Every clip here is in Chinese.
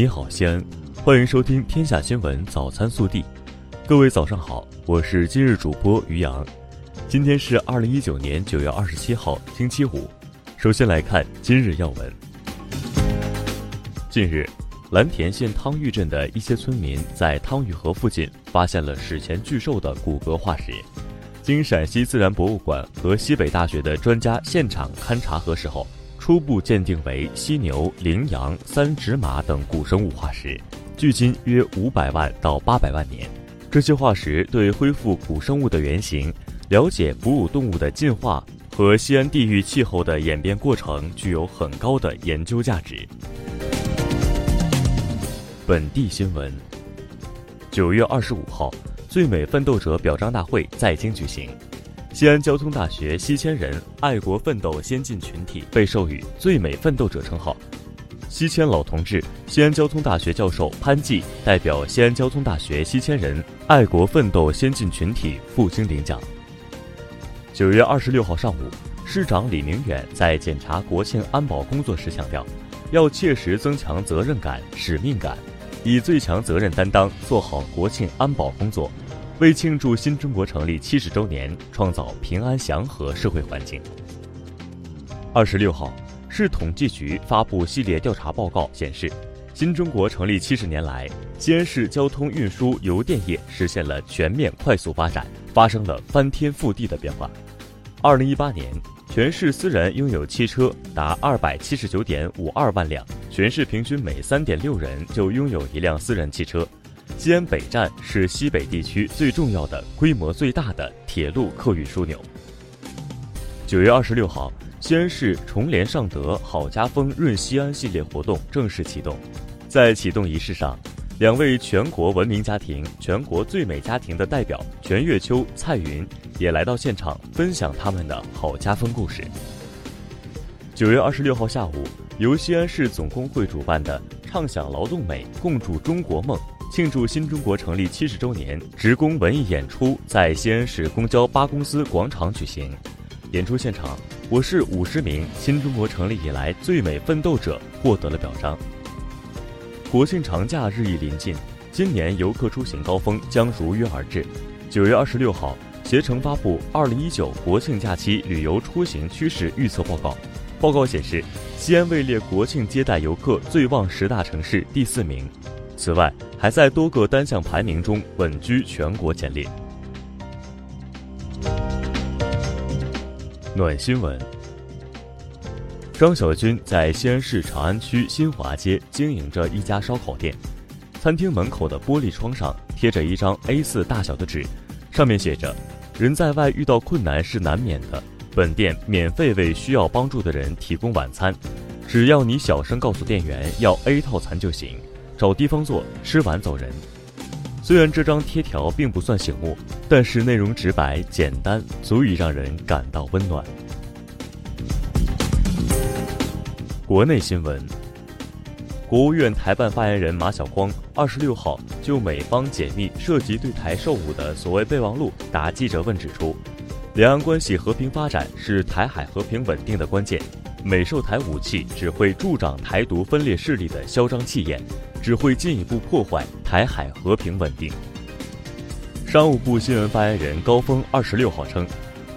你好，西安，欢迎收听《天下新闻早餐速递》。各位早上好，我是今日主播于洋。今天是二零一九年九月二十七号，星期五。首先来看今日要闻。近日，蓝田县汤峪镇的一些村民在汤峪河附近发现了史前巨兽的骨骼化石。经陕西自然博物馆和西北大学的专家现场勘查核实后。初步鉴定为犀牛、羚羊、三趾马等古生物化石，距今约五百万到八百万年。这些化石对恢复古生物的原型、了解哺乳动物的进化和西安地域气候的演变过程具有很高的研究价值。本地新闻：九月二十五号，最美奋斗者表彰大会在京举行。西安交通大学西迁人爱国奋斗先进群体被授予“最美奋斗者”称号。西迁老同志，西安交通大学教授潘继代表西安交通大学西迁人爱国奋斗先进群体赴京领奖。九月二十六号上午，市长李明远在检查国庆安保工作时强调，要切实增强责任感、使命感，以最强责任担当做好国庆安保工作。为庆祝新中国成立七十周年，创造平安祥和社会环境。二十六号，市统计局发布系列调查报告显示，新中国成立七十年来，西安市交通运输邮电业实现了全面快速发展，发生了翻天覆地的变化。二零一八年，全市私人拥有汽车达二百七十九点五二万辆，全市平均每三点六人就拥有一辆私人汽车。西安北站是西北地区最重要的、规模最大的铁路客运枢纽。九月二十六号，西安市重联尚德好家风润西安系列活动正式启动。在启动仪式上，两位全国文明家庭、全国最美家庭的代表全月秋、蔡云也来到现场，分享他们的好家风故事。九月二十六号下午，由西安市总工会主办的“畅享劳动美，共筑中国梦”。庆祝新中国成立七十周年职工文艺演出在西安市公交八公司广场举行。演出现场，我市五十名新中国成立以来最美奋斗者获得了表彰。国庆长假日益临近，今年游客出行高峰将如约而至。九月二十六号，携程发布二零一九国庆假期旅游出行趋势预测报告。报告显示，西安位列国庆接待游客最旺十大城市第四名。此外，还在多个单项排名中稳居全国前列。暖新闻：张小军在西安市长安区新华街经营着一家烧烤店，餐厅门口的玻璃窗上贴着一张 A4 大小的纸，上面写着：“人在外遇到困难是难免的，本店免费为需要帮助的人提供晚餐，只要你小声告诉店员要 A 套餐就行。”找地方坐，吃完走人。虽然这张贴条并不算醒目，但是内容直白简单，足以让人感到温暖。国内新闻：国务院台办发言人马晓光二十六号就美方解密涉及对台售武的所谓备忘录答记者问指出，两岸关系和平发展是台海和平稳定的关键，美售台武器只会助长台独分裂势力的嚣张气焰。只会进一步破坏台海和平稳定。商务部新闻发言人高峰二十六号称，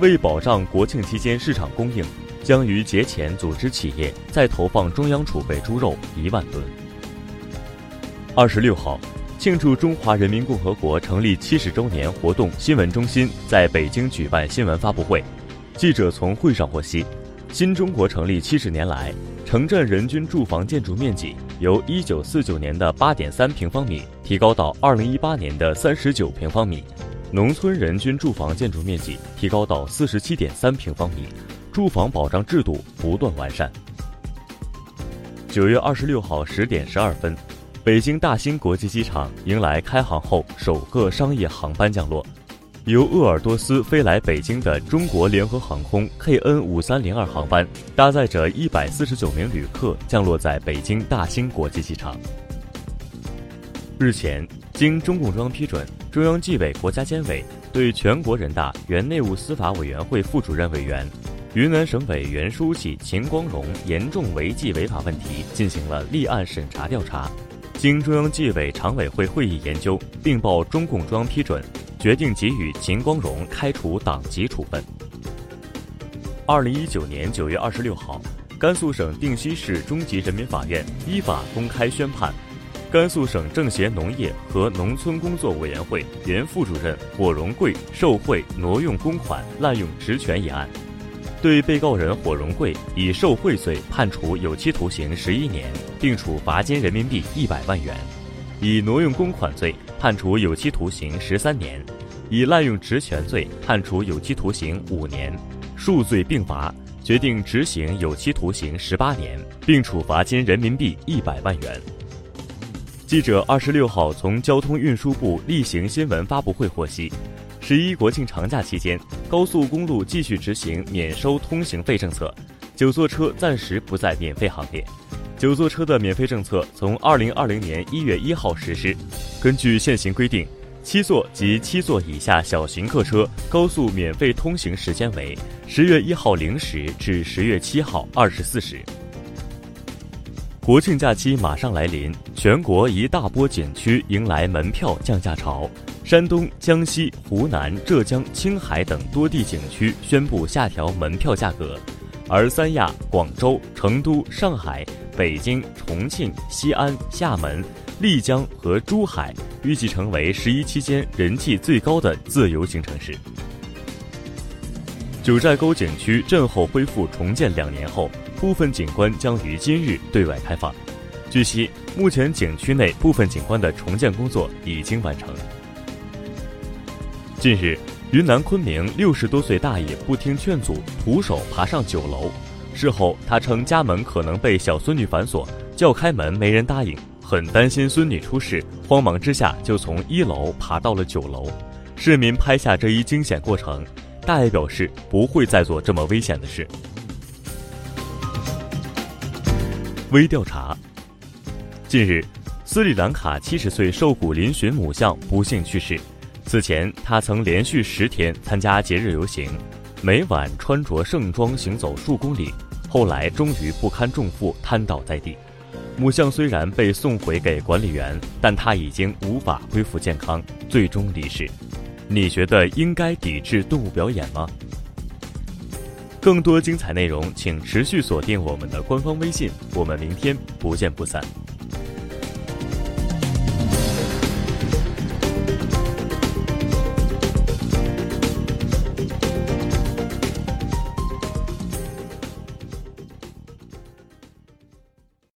为保障国庆期间市场供应，将于节前组织企业再投放中央储备猪肉一万吨。二十六号，庆祝中华人民共和国成立七十周年活动新闻中心在北京举办新闻发布会，记者从会上获悉，新中国成立七十年来。城镇人均住房建筑面积由一九四九年的八点三平方米提高到二零一八年的三十九平方米，农村人均住房建筑面积提高到四十七点三平方米，住房保障制度不断完善。九月二十六号十点十二分，北京大兴国际机场迎来开航后首个商业航班降落。由鄂尔多斯飞来北京的中国联合航空 KN 五三零二航班，搭载着一百四十九名旅客降落在北京大兴国际机场。日前，经中共中央批准，中央纪委国家监委对全国人大原内务司法委员会副主任委员、云南省委原书记秦光荣严重违纪违法问题进行了立案审查调查。经中央纪委常委会会议研究，并报中共中央批准，决定给予秦光荣开除党籍处分。二零一九年九月二十六号，甘肃省定西市中级人民法院依法公开宣判，甘肃省政协农业和农村工作委员会原副主任火荣贵受贿、挪用公款、滥用职权一案，对被告人火荣贵以受贿罪判处有期徒刑十一年，并处罚金人民币一百万元；以挪用公款罪判处有期徒刑十三年；以滥用职权罪判处有期徒刑五年。数罪并罚，决定执行有期徒刑十八年，并处罚金人民币一百万元。记者二十六号从交通运输部例行新闻发布会获悉，十一国庆长假期间，高速公路继续执行免收通行费政策，九座车暂时不在免费行列。九座车的免费政策从二零二零年一月一号实施。根据现行规定。七座及七座以下小型客车高速免费通行时间为十月一号零时至十月七号二十四时。国庆假期马上来临，全国一大波景区迎来门票降价潮。山东、江西、湖南、浙江、青海等多地景区宣布下调门票价格，而三亚、广州、成都、上海、北京、重庆、西安、厦门。丽江和珠海预计成为十一期间人气最高的自由行城市。九寨沟景区震后恢复重建两年后，部分景观将于今日对外开放。据悉，目前景区内部分景观的重建工作已经完成。近日，云南昆明六十多岁大爷不听劝阻，徒手爬上九楼。事后，他称家门可能被小孙女反锁，叫开门没人答应。很担心孙女出事，慌忙之下就从一楼爬到了九楼。市民拍下这一惊险过程，大爷表示不会再做这么危险的事。微调查：近日，斯里兰卡七十岁瘦骨嶙峋母象不幸去世。此前，他曾连续十天参加节日游行，每晚穿着盛装行走数公里，后来终于不堪重负瘫倒在地。母象虽然被送回给管理员，但它已经无法恢复健康，最终离世。你觉得应该抵制动物表演吗？更多精彩内容，请持续锁定我们的官方微信。我们明天不见不散。